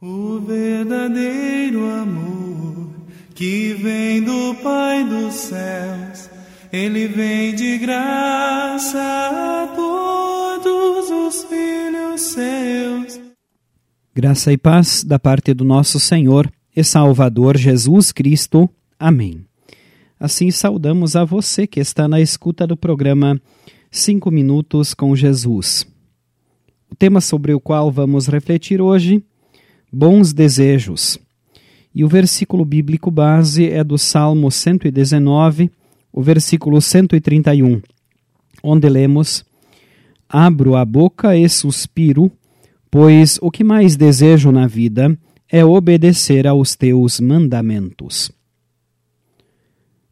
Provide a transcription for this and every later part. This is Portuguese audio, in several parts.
O verdadeiro amor que vem do Pai dos céus, ele vem de graça a todos os filhos seus. Graça e paz da parte do nosso Senhor e Salvador Jesus Cristo. Amém. Assim saudamos a você que está na escuta do programa Cinco Minutos com Jesus. O tema sobre o qual vamos refletir hoje bons desejos. E o versículo bíblico base é do Salmo 119, o versículo 131, onde lemos: Abro a boca e suspiro, pois o que mais desejo na vida é obedecer aos teus mandamentos.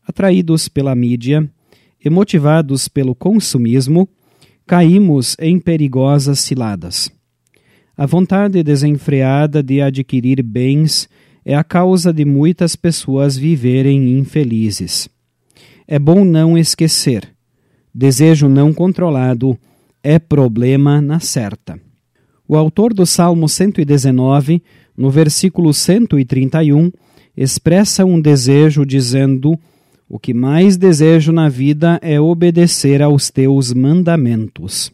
Atraídos pela mídia e motivados pelo consumismo, caímos em perigosas ciladas. A vontade desenfreada de adquirir bens é a causa de muitas pessoas viverem infelizes. É bom não esquecer: desejo não controlado é problema na certa. O autor do Salmo 119, no versículo 131, expressa um desejo dizendo: O que mais desejo na vida é obedecer aos teus mandamentos.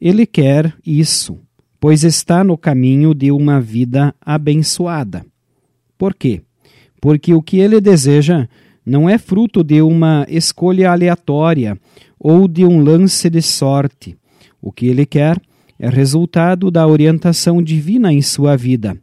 Ele quer isso pois está no caminho de uma vida abençoada. Por quê? Porque o que ele deseja não é fruto de uma escolha aleatória ou de um lance de sorte. O que ele quer é resultado da orientação divina em sua vida.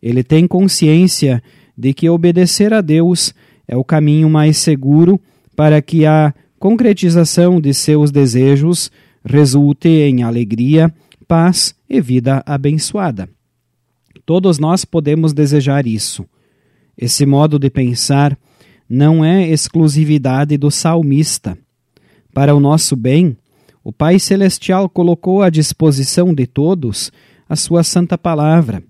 Ele tem consciência de que obedecer a Deus é o caminho mais seguro para que a concretização de seus desejos resulte em alegria, paz e vida abençoada. Todos nós podemos desejar isso. Esse modo de pensar não é exclusividade do salmista. Para o nosso bem, o Pai Celestial colocou à disposição de todos a sua santa palavra.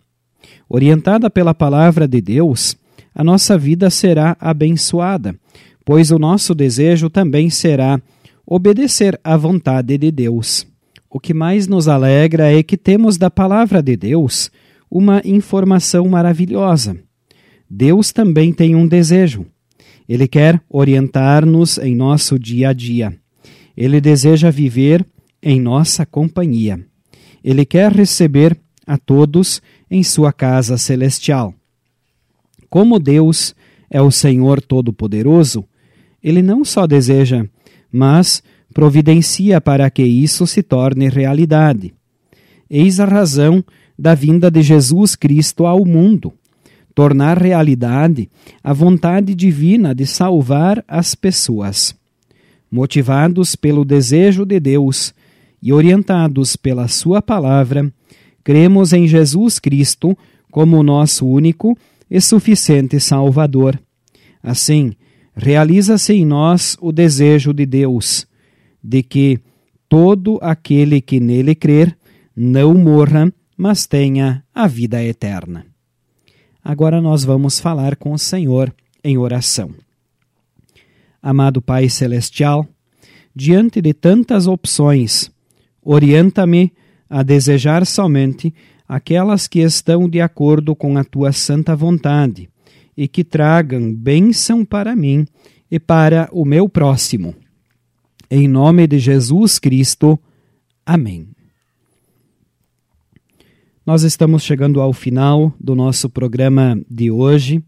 Orientada pela palavra de Deus, a nossa vida será abençoada, pois o nosso desejo também será obedecer à vontade de Deus. O que mais nos alegra é que temos da palavra de Deus uma informação maravilhosa. Deus também tem um desejo. Ele quer orientar-nos em nosso dia a dia. Ele deseja viver em nossa companhia. Ele quer receber a todos em sua casa celestial. Como Deus é o Senhor Todo-Poderoso, ele não só deseja, mas providencia para que isso se torne realidade. Eis a razão da vinda de Jesus Cristo ao mundo tornar realidade a vontade divina de salvar as pessoas. Motivados pelo desejo de Deus e orientados pela Sua palavra, cremos em Jesus Cristo como nosso único e suficiente Salvador. Assim, realiza-se em nós o desejo de Deus de que todo aquele que nele crer não morra, mas tenha a vida eterna. Agora nós vamos falar com o Senhor em oração. Amado Pai Celestial, diante de tantas opções, orienta-me a desejar somente aquelas que estão de acordo com a tua santa vontade e que tragam bênção para mim e para o meu próximo. Em nome de Jesus Cristo. Amém. Nós estamos chegando ao final do nosso programa de hoje.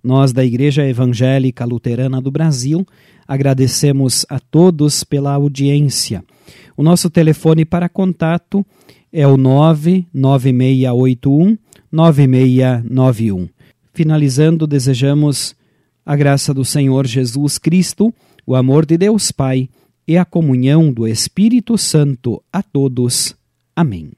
Nós, da Igreja Evangélica Luterana do Brasil, agradecemos a todos pela audiência. O nosso telefone para contato é o 99681 9691. Finalizando, desejamos a graça do Senhor Jesus Cristo, o amor de Deus Pai e a comunhão do Espírito Santo a todos. Amém.